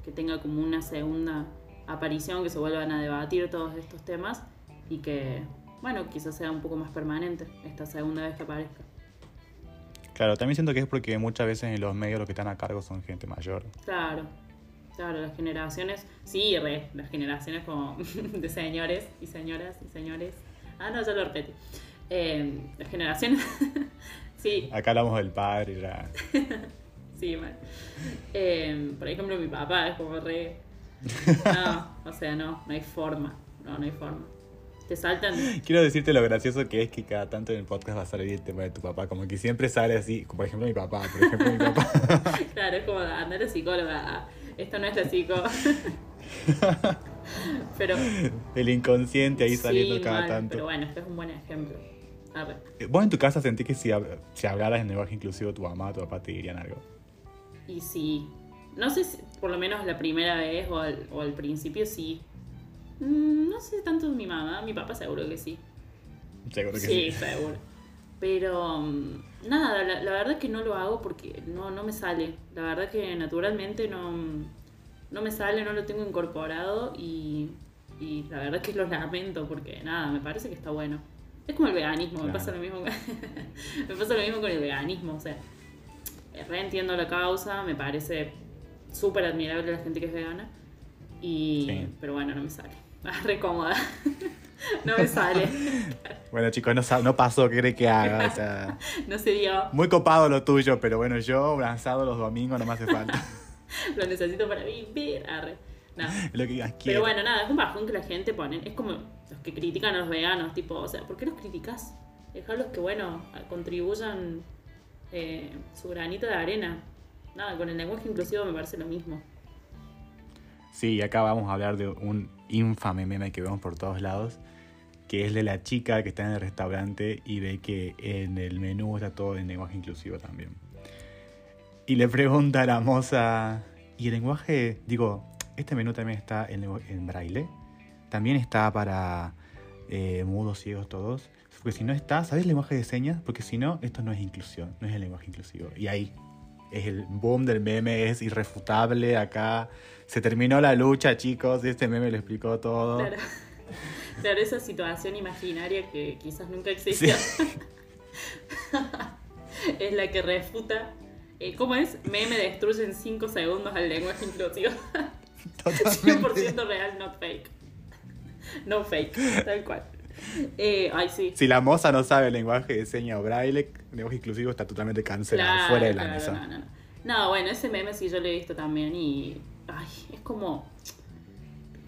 que tenga como una segunda aparición, que se vuelvan a debatir todos estos temas y que, bueno, quizás sea un poco más permanente esta segunda vez que aparezca. Claro, también siento que es porque muchas veces en los medios los que están a cargo son gente mayor. Claro, claro, las generaciones, sí, re, las generaciones como de señores y señoras y señores. Ah, no, ya lo repetí. Eh, las generaciones, sí, Acá hablamos del padre, ya. sí, mal. Eh, por ejemplo, mi papá es como re... No, o sea, no, no hay forma, no, no hay forma. Te saltan... Quiero decirte lo gracioso que es que cada tanto en el podcast va a salir el tema de tu papá. Como que siempre sale así, como por ejemplo mi papá, por ejemplo mi papá. Claro, es como andar a psicóloga. Esto no es psico. Pero El inconsciente ahí saliendo Sí, cada mal, tanto. Pero bueno, este es un buen ejemplo. Arre. Eh, ¿Vos en tu casa sentís que si, si hablaras en lenguaje inclusivo tu mamá o tu papá te dirían algo? Y sí. No sé si, por lo menos la primera vez o al, o al principio sí. Mm, No sé tanto mi mamá, mi papá seguro que sí. Seguro que Sí, sí. seguro. Pero mm, nada, la, la verdad que no lo hago porque no, no me sale. La verdad que naturalmente no, no me sale, no lo tengo incorporado y, y la verdad que lo lamento porque nada, me parece que está bueno. Es como el veganismo, me pasa lo mismo con, me pasa lo mismo con el veganismo, o sea, reentiendo la causa, me parece súper admirable la gente que es vegana. Y, Sí. Pero bueno, no me sale. Ah, re cómoda. no me sale. Bueno, chicos, no, no pasó, ¿qué cree que haga? O sea, No se dio. muy copado lo tuyo, pero bueno, yo lanzado los domingos no me hace falta. Lo necesito para vivir. Arre. No. Lo que digas, Pero bueno, nada, es un bajón que la gente pone. Es como los que critican a los veganos, tipo, o sea, ¿por qué los criticas? Dejarlos que, bueno, contribuyan eh, su granito de arena. Nada, con el lenguaje inclusivo me parece lo mismo. Sí, acá vamos a hablar de un infame meme que vemos por todos lados, que es de la chica que está en el restaurante y ve que en el menú está todo en lenguaje inclusivo también. Y le pregunta a la moza, ¿y el lenguaje, digo, este menú también está en, en braille? ¿También está para eh, mudos, ciegos, todos? Porque si no está, ¿sabes el lenguaje de señas? Porque si no, esto no es inclusión, no es el lenguaje inclusivo. Y ahí es el boom del meme, es irrefutable acá. Se terminó la lucha, chicos, este meme lo explicó todo. Claro. Claro, esa situación imaginaria que quizás nunca existió. es la que refuta. eh, ¿Cómo es? Meme destruye en 5 segundos al lenguaje inclusivo. 100% real, not fake. No fake, tal cual. Eh, ay, sí. Si la moza no sabe el lenguaje de señas o braille, el lenguaje inclusivo está totalmente cancelado, Claro, fuera de la claro, mesa. No, no, no. No, bueno, ese meme sí yo lo he visto también y. Ay, es como.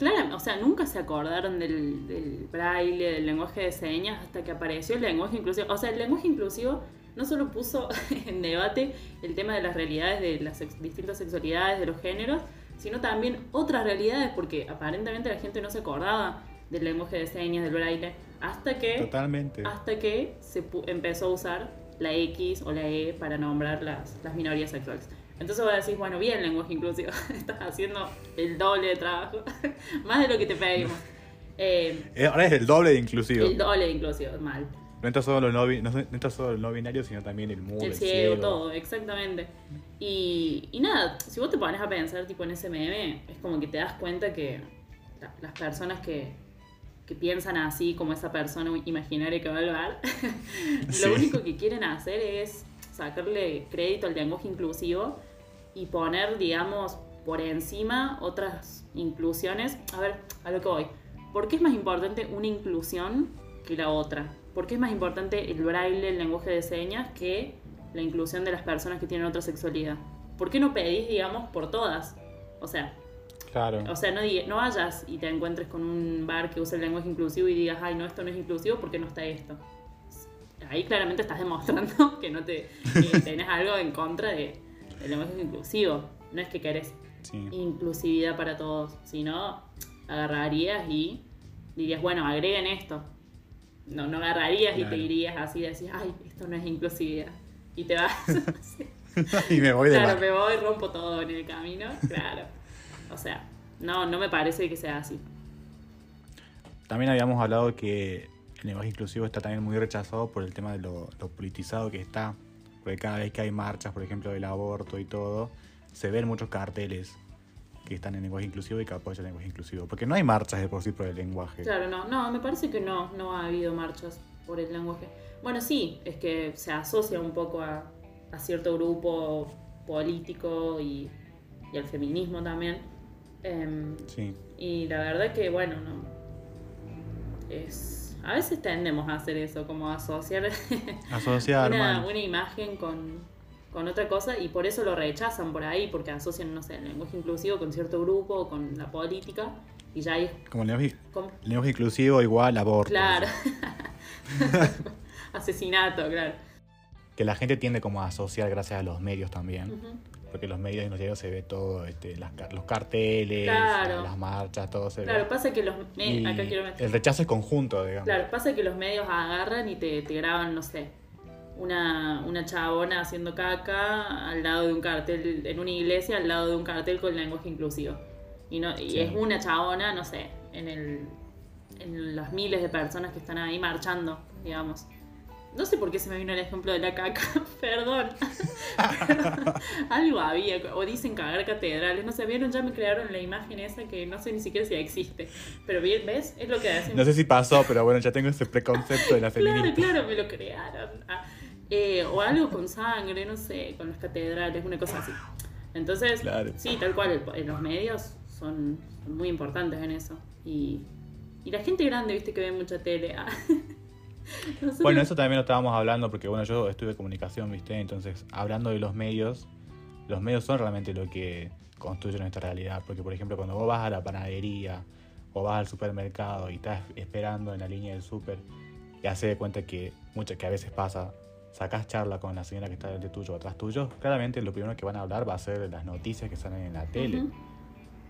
Claro, o sea, nunca se acordaron del, del braille, del lenguaje de señas, hasta que apareció el lenguaje inclusivo. O sea, el lenguaje inclusivo no solo puso en debate el tema de las realidades de las sex- distintas sexualidades, de los géneros, sino también otras realidades, porque aparentemente la gente no se acordaba del lenguaje de señas, del braille, hasta que Totalmente. hasta que se empezó a usar la X o la E para nombrar las, las minorías sexuales. Entonces vos decís, bueno, bien lenguaje inclusivo, estás haciendo el doble de trabajo, más de lo que te pedimos. Eh, Eh, Ahora es el doble de inclusivo. el doble de inclusivo, mal. No está solo no, no, no está solo el no binario, sino también el mudo, el el, ciego, ciego. todo, exactamente. Y, y nada, si vos te pones a pensar tipo en ese meme, es como que te das cuenta que la- las personas que, que piensan así como esa persona imaginaria que va al bar, Sí. lo único que quieren hacer es sacarle crédito al lenguaje inclusivo y poner, digamos, por encima otras inclusiones. A ver, a lo que voy. ¿Por qué es más importante una inclusión que la otra? ¿Por qué es más importante el braille, el lenguaje de señas, que la inclusión de las personas que tienen otra sexualidad? ¿Por qué no pedís, digamos, por todas? O sea, Claro. o sea, no, no vayas y te encuentres con un bar que usa el lenguaje inclusivo y digas, ay, no, esto no es inclusivo porque no está esto. Ahí claramente estás demostrando que no te que tenés algo en contra de, del lenguaje inclusivo. No es que querés Sí. inclusividad para todos, sino agarrarías y dirías, bueno, agreguen esto. No, no agarrarías y te irías así, decís, ay, esto no es inclusividad. Y te vas. y me voy de Claro, bar. me voy, rompo todo en el camino. Claro. O sea, no, no me parece que sea así. También habíamos hablado que el lenguaje inclusivo está también muy rechazado por el tema de lo, lo politizado que está. Porque cada vez que hay marchas, por ejemplo, del aborto y todo, se ven muchos carteles que están en lenguaje inclusivo y que apoyan el lenguaje inclusivo. Porque no hay marchas de por sí por el lenguaje. Claro, no, no, me parece que no, no ha habido marchas por el lenguaje. Bueno, sí, es que se asocia un poco a, a cierto grupo político y, y al feminismo también. Em, Sí. y la verdad que, bueno, no. Es. A veces tendemos a hacer eso, como asociar Asociar, una, imagen con, con otra cosa y por eso lo rechazan por ahí, porque asocian, no sé, el lenguaje inclusivo con cierto grupo o con la política y ya ahí Como el lenguaje, el lenguaje inclusivo igual aborto. Claro. Asesinato, claro. Que la gente tiende como a asociar gracias a los medios también. Porque en los medios en los diarios se ve todo, este, las los carteles, Claro. las marchas, todo se Claro, ve. pasa que los Y acá quiero meter- el rechazo es conjunto, digamos. Claro, pasa que los medios agarran y te, te graban, no sé, una, una chabona haciendo caca al lado de un cartel, en una iglesia, al lado de un cartel con lenguaje inclusivo. Y, no, y Sí. es una chabona, no sé, en, el, en las miles de personas que están ahí marchando digamos. No sé por qué se me vino el ejemplo de la caca, perdón. Algo había, o dicen cagar catedrales, no sé, vieron, ya me crearon la imagen esa que no sé ni siquiera si existe. Pero bien, ¿ves? Es lo que hacen. No sé si pasó, pero bueno, ya tengo ese preconcepto de la feminista. Claro, claro, me lo crearon. Ah, eh, o algo con sangre, no sé, con las catedrales, una cosa así. Entonces, Claro. sí, tal cual, los medios son, son muy importantes en eso. Y, y la gente grande, viste, que ve mucha tele. ah. Nosotros- Bueno, eso también lo estábamos hablando porque, bueno, yo estuve comunicación, ¿viste? Entonces, hablando de los medios, los medios son realmente lo que construye nuestra realidad. Porque, por ejemplo, cuando vos vas a la panadería o vas al supermercado y estás esperando en la línea del súper y haces de cuenta que, muchas que a veces pasa, sacás charla con la señora que está delante tuyo o atrás tuyo, claramente lo primero que van a hablar va a ser de las noticias que salen en la tele.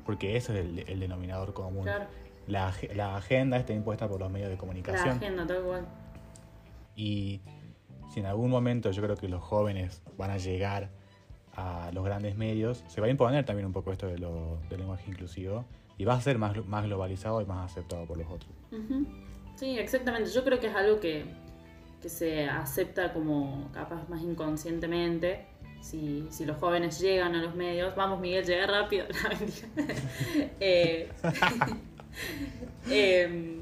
Porque ese es el, el denominador común. claro, La, la agenda está impuesta por los medios de la comunicación. agenda, tal cual. Y si en algún momento yo creo que los jóvenes van a llegar a los grandes medios, se va a imponer también un poco esto de lo, del lenguaje inclusivo y va a ser más, más globalizado y más aceptado por los otros. Sí, exactamente. Yo creo que es algo que, que se acepta como capaz más inconscientemente. Si, si los jóvenes llegan a los medios, vamos Miguel, llega rápido.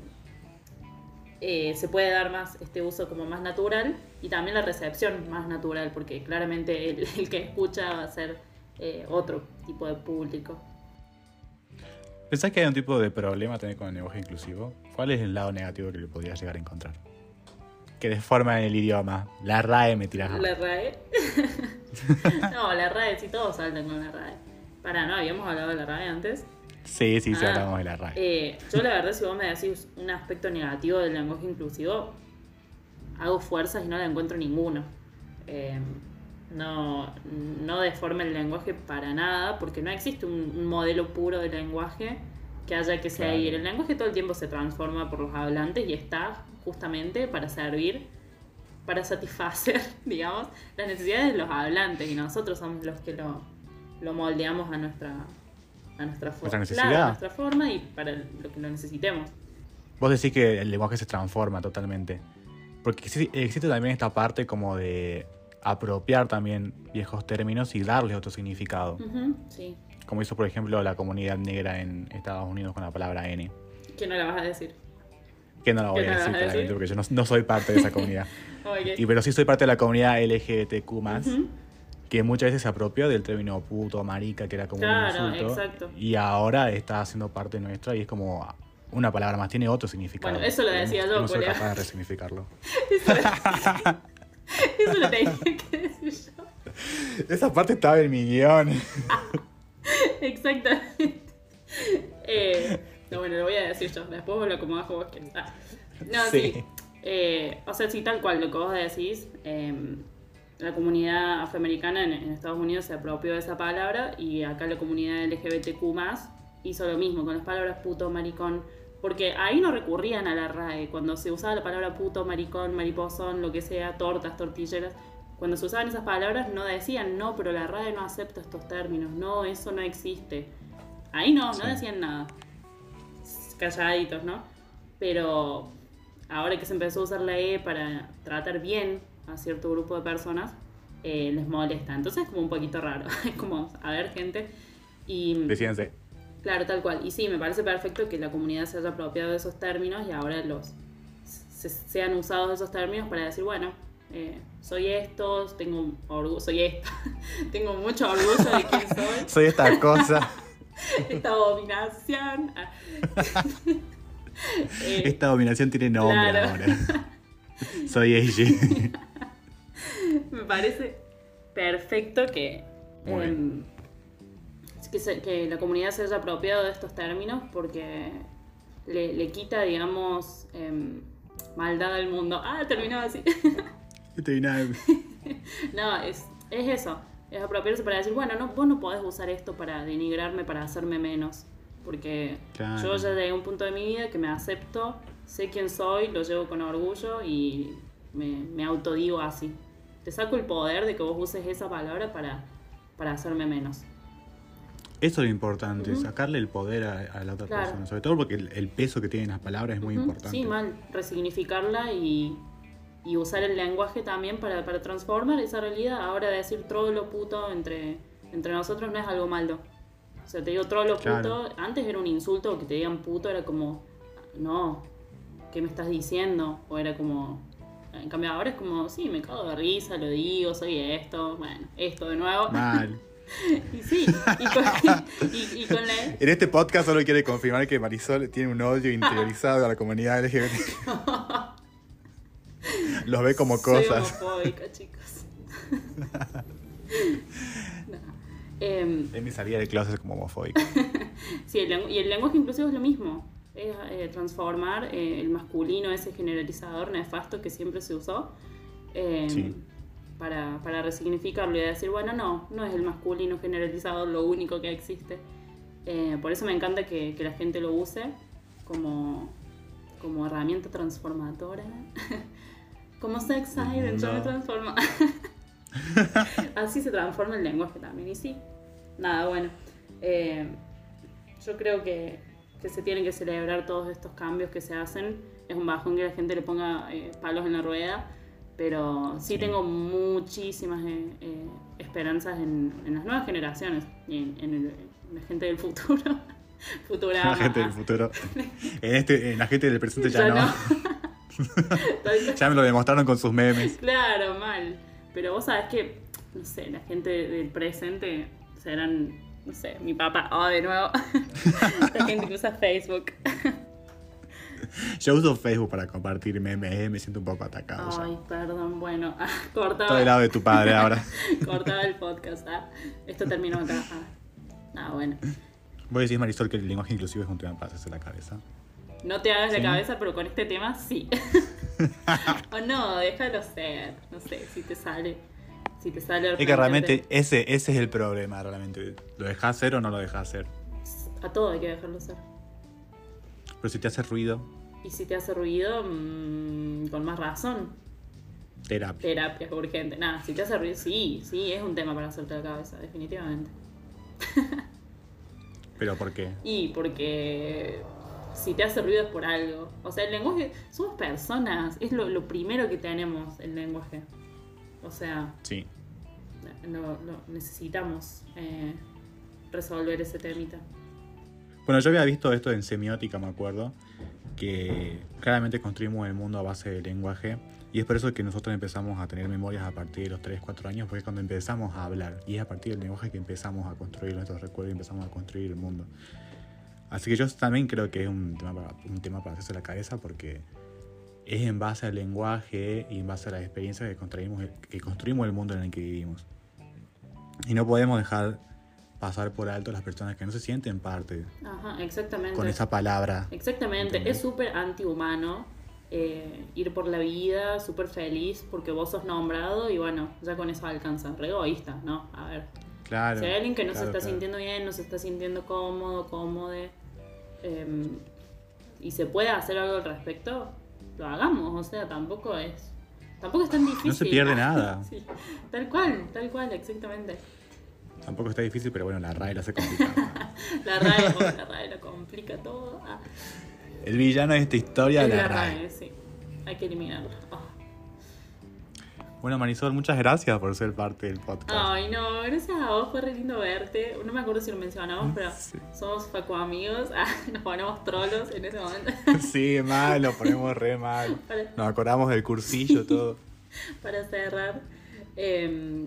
eh, se puede dar más este uso como más natural y también la recepción más natural, porque claramente el, el que escucha va a ser eh, otro tipo de público. ¿Pensás que hay un tipo de problema también con el lenguaje inclusivo? ¿Cuál es el lado negativo que le podrías llegar a encontrar? Que deforman el idioma. La RAE me tiras. ¿La RAE? no, la RAE, sí, todos saltan con la RAE. Para, ¿no? ¿Habíamos hablado de la RAE antes? Sí, sí, sí, Ah, hablamos de la RAE. Eh, yo la verdad, si vos me decís un aspecto negativo del lenguaje inclusivo, hago fuerzas y no la encuentro ninguno. Eh, no, no deforma el lenguaje para nada, porque no existe un, un modelo puro de lenguaje que haya que Claro. seguir. El lenguaje todo el tiempo se transforma por los hablantes y está justamente para servir, para satisfacer, digamos, las necesidades de los hablantes y nosotros somos los que lo, lo moldeamos a nuestra, a nuestra forma. Claro, a nuestra forma y para lo que lo necesitemos. Vos decís que el lenguaje se transforma totalmente. Porque exi- existe también esta parte como de apropiar también viejos términos y darles otro significado. Ujú, sí, Como hizo, por ejemplo, la comunidad negra en Estados Unidos con la palabra N. que no la vas a decir. Que no la voy ¿Qué a decir, claramente, decir? porque yo no, no soy parte de esa comunidad. Ok. y, pero sí soy parte de la comunidad LGBTQ+, Ujú. Que muchas veces se apropió del término puto, marica, que era como Claro, un insulto. exacto. Y ahora está haciendo parte nuestra y es como una palabra más, tiene otro significado. Bueno, eso lo decía yo, No soy capaz de resignificarlo. Eso, eso lo tenía que decir yo. Esa parte estaba en mi guion. Exactamente. Eh, no, bueno, lo voy a decir yo. Después vos lo acomodás como vos querés. Ah. No, sí. Sí. Eh, o sea, sí, tal cual lo que vos decís. eh, la comunidad afroamericana en, en Estados Unidos se apropió de esa palabra y acá la comunidad LGBTQ hizo lo mismo con las palabras puto, maricón. Porque ahí no recurrían a la RAE. Cuando se usaba la palabra puto, maricón, mariposón, lo que sea, tortas, tortilleras. Cuando se usaban esas palabras no decían, no, pero la RAE no acepta estos términos. No, eso no existe. Ahí no, no decían nada. Calladitos, ¿no? Pero ahora que se empezó a usar la E para tratar bien a cierto grupo de personas, eh, les molesta. Entonces es como un poquito raro. Es como, a ver, gente. Y Decíanse. claro, tal cual. Y sí, me parece perfecto que la comunidad se haya apropiado de esos términos y ahora los se- sean usados esos términos para decir, bueno, eh, soy esto, tengo orgullo, soy esto, tengo mucho orgullo de quién soy, Soy esta cosa. esta dominación. Eh, Esta dominación tiene nombre Claro. ahora. Soy ella. Me parece perfecto que, em, que, se- que la comunidad se haya apropiado de estos términos porque le, le quita, digamos, em, maldad al mundo. Ah, terminó así. Vino- no, es, es eso. Es apropiarse para decir, bueno, no, vos no podés usar esto para denigrarme, para hacerme menos. Porque Claro. yo ya llegué a un punto de mi vida que me acepto, sé quién soy, lo llevo con orgullo y me, me autodigo así. Te saco el poder de que vos uses esa palabra para, para hacerme menos. Eso es lo importante, Ujú. sacarle el poder a, a la otra Claro. persona. Sobre todo porque el, el peso que tienen las palabras es muy Ujú, importante. Sí, mal, resignificarla y, y usar el lenguaje también para, para transformar esa realidad. Ahora decir trolo, puto entre, entre nosotros no es algo malo. O sea, te digo trolo, puto, Claro. antes era un insulto, que te digan puto era como, no, ¿qué me estás diciendo? O era como, en cambio ahora es como, sí, me cago de risa, lo digo, soy esto, bueno, esto de nuevo. Mal. Y sí, y con, y- y con la... En este podcast solo quiere confirmar que Marisol tiene un odio interiorizado a la comunidad LGBT. Los ve como Soy cosas. homofóbica, chicos. No. En mi salida del closet como homofóbico. sí, el y el lenguaje inclusivo es lo mismo. Es eh, transformar eh, el masculino, ese generalizador nefasto que siempre se usó, em, Sí. para, para resignificarlo y decir, bueno, no, no es el masculino generalizador lo único que existe. Eh, por eso me encanta que, que la gente lo use como, como herramienta transformadora. como sex yo me No. transformo. Así se transforma el lenguaje también. Y sí, nada, bueno. eh, yo creo que, que se tienen que celebrar todos estos cambios que se hacen. Es un bajón que la gente le ponga eh, palos en la rueda. Pero sí, Sí. tengo muchísimas eh, eh, esperanzas en, en las nuevas generaciones y en, en el- en la gente del futuro. Futurama. La gente del futuro. En, este, en la gente del presente ya, Ya no. no. Ya me lo demostraron con sus memes. Claro, mal. Pero vos sabés que, no sé, la gente del presente serán, no sé, mi papá, oh, de nuevo. la gente que usa Facebook. Yo uso Facebook para compartir memes, eh, me siento un poco atacado ya. Ay, perdón, bueno, ah, Estoy cortaba, del lado de tu padre ahora. cortaba el podcast. ah. Esto terminó acá. Ah, Ah, bueno. Vos decís, Marisol, que el lenguaje inclusivo es un tema para hacerse la cabeza. No te hagas Sí. la cabeza, pero con este tema sí. o no, déjalo ser. No sé, si te sale. Si te sale Es que realmente ese, ese es el problema, realmente. ¿Lo dejas hacer o no lo dejas hacer? A todo hay que dejarlo ser. Pero si te hace ruido, Y si te hace ruido, mm, con más razón, terapia. terapia es urgente. Nada, si te hace ruido, sí, sí, es un tema para hacerte la cabeza, definitivamente. ¿Pero por qué? Y porque si te hace ruido es por algo. O sea, el lenguaje, somos personas, es lo, lo primero que tenemos, el lenguaje. O sea, Sí. lo, lo- necesitamos eh, resolver ese temita. Bueno, yo había visto esto en semiótica, me acuerdo, que claramente construimos el mundo a base del lenguaje y es por eso que nosotros empezamos a tener memorias a partir de los 3, 4 años, porque es cuando empezamos a hablar y es a partir del lenguaje que empezamos a construir nuestros recuerdos y empezamos a construir el mundo. Así que yo también creo que es un tema para, un tema para hacerse la cabeza porque es en base al lenguaje y en base a las experiencias que construimos, el- que construimos el mundo en el que vivimos. Y no podemos dejar pasar por alto a las personas que no se sienten parte Ajá, exactamente. con esa palabra. Exactamente, ¿Entendés? es súper antihumano eh, ir por la vida súper feliz porque vos sos nombrado y bueno, ya con eso alcanza. Re egoísta, ¿no? A ver, Claro. si hay alguien que no claro, se está claro. sintiendo bien, no se está sintiendo cómodo, cómode, em, y se puede hacer algo al respecto, lo hagamos, o sea, tampoco es... Tampoco es tan difícil. No se pierde nada. Sí, tal cual, tal cual, exactamente. Tampoco está difícil, pero bueno, la RAE lo hace complicado. La RAE, la RAE lo complica todo. Ah. El villano de esta historia Es la, la RAE. RAE, sí. Hay que eliminarla. Bueno, Marisol, muchas gracias por ser parte del podcast. Ay, no, gracias a vos, fue re lindo verte. No me acuerdo si lo mencionamos, pero Sí. somos Facu amigos. Ah, nos ponemos trolos en ese momento. Sí, mal, lo ponemos re mal. para, Nos acordamos del cursillo, todo. para cerrar. Eh,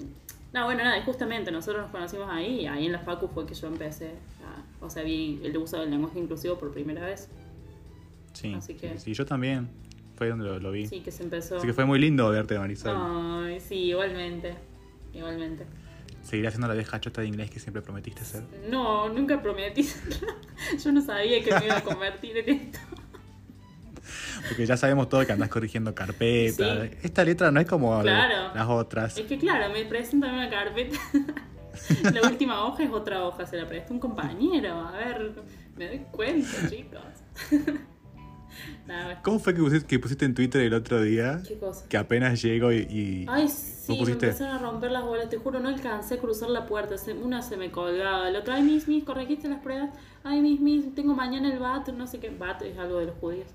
no, bueno, nada, justamente nosotros nos conocimos ahí y ahí en la Facu fue que yo empecé. a- o sea, vi el uso del lenguaje inclusivo por primera vez. Sí, Así que- sí, yo también. Fue donde lo, lo vi. Sí, que se empezó. Así que fue muy lindo verte, Marisol. Ay, sí, igualmente. Igualmente. Seguir haciendo la vieja chota de inglés que siempre prometiste ser. No, nunca prometí. Yo no sabía que me iba a convertir en esto. Porque ya sabemos todo que andás corrigiendo carpetas. Sí. Esta letra no es como Claro. las otras. Es que claro, me presentan una carpeta. La última hoja es otra hoja, se la prestó un compañero. A ver, me doy cuenta, chicos. Nada, ¿Cómo fue que pusiste, que pusiste en Twitter el otro día? qué cosa. Que apenas llego y... y- Ay, sí, me empezaron a romper las bolas, te juro, no alcancé a cruzar la puerta. se- una se me colgaba, la otra, ay, mis, mis, corregiste las pruebas. Ay, mis, mis, tengo mañana el VAT, no sé qué. VAT es algo de los judíos.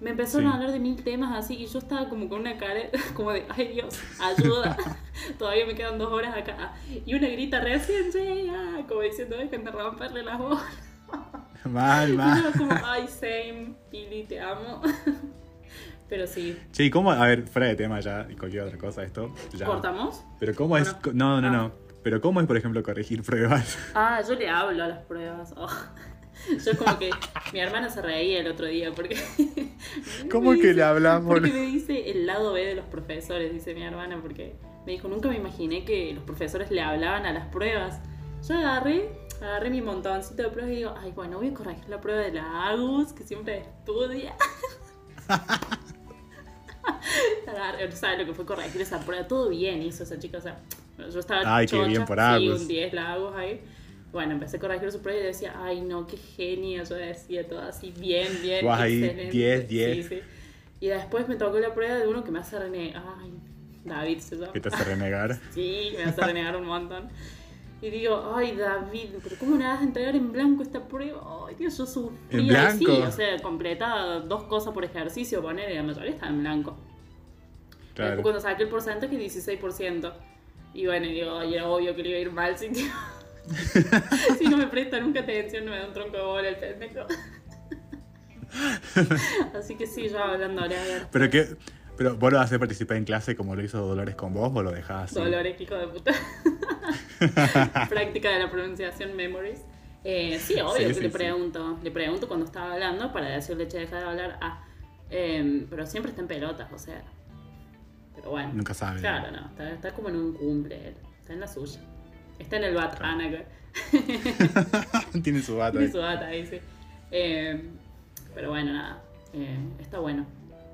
me empezaron Sí. a hablar de mil temas así y yo estaba como con una cara como de, ay Dios, ayuda, todavía me quedan dos horas acá. Y una grita recién llega, como diciendo, dejen de romperle las bolas. Mal, mal. como, ay same, Pili, te amo. Pero sí, Sí, ¿cómo? A ver, fuera de tema ya y cualquier otra cosa esto. Ya. ¿cortamos? Pero ¿cómo es? No, no, Ah. no. Pero ¿cómo es, por ejemplo, corregir pruebas? Ah, yo le hablo a las pruebas. Oh. Yo es como que mi hermana se reía el otro día porque... ¿Cómo me que dice- le hablamos? Porque me dice el lado B de los profesores, dice mi hermana, porque me dijo, nunca me imaginé que los profesores le hablaban a las pruebas. Yo agarré, agarré mi montoncito de pruebas y digo, ay, bueno, voy a corregir la prueba de la Agus, que siempre estudia. Agarré, ¿Sabes lo que fue corregir esa prueba? Todo bien hizo esa chica, o sea, yo estaba Ay, qué chocha, bien por sí, Agus. un 10 la Agus ahí. Bueno, empecé a corregir su prueba y decía, ay no, qué genio, yo decía todo así, bien, bien, Vos ahí, excelente. 10, 10. Sí, sí. Y después me tocó la prueba de uno que me hace renegar, ay, David se llama. ¿Qué te hace renegar? Sí, me hace renegar un montón. Y digo, ay David, pero ¿cómo me vas a entregar en blanco esta prueba? Ay Dios, yo sufría. ¿En Y blanco? Sí, o sea, completaba dos cosas por ejercicio, poner y la mayoría estaba en blanco. Claro. Después cuando saqué el porcentaje, 16%. Y bueno, y digo, ay, era obvio que le iba a ir mal si, si no me presta nunca atención, no me da un tronco de bola el pendejo. Así que sí, yo hablándole a ver. ¿Pero qué? ¿Pero vos lo haces participar en clase como lo hizo Dolores con vos o lo dejás así? Dolores, hijo de puta. Práctica de la pronunciación memories. Eh, sí, obvio Sí, que sí, le sí. pregunto. Le pregunto cuando estaba hablando para decirle, che, deja de hablar. Ah, em, pero siempre está en pelotas, o sea. Pero bueno. Nunca sabe. Claro, no. Está, está como en un cumple él. Está en la suya. Está en el batán acá. Tiene su bata. Tiene ahí. su bata ahí, sí. Em, pero bueno, nada. Eh, está bueno.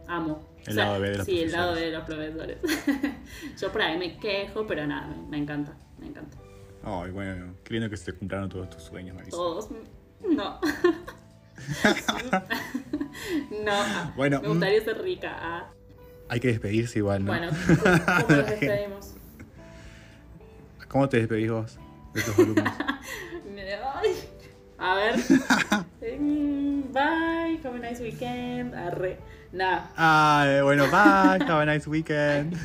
Amo. El lado B de los Sí, el lado B profesores. de los profesores. Yo por ahí me quejo, pero nada, me, me encanta. Me encanta. Ay, bueno, qué lindo que se te cumplieron todos tus sueños, Marisa. Todos. No. no. Bueno, Me mm. gustaría ser rica. Ah. Hay que despedirse igual, ¿no? Bueno, ¿cómo nos despedimos? ¿Cómo te despedís vos de tus alumnos? A ver. Mm, Bye. Have a nice weekend. Arre. Nah. Ay, bueno, bye. Have a nice weekend.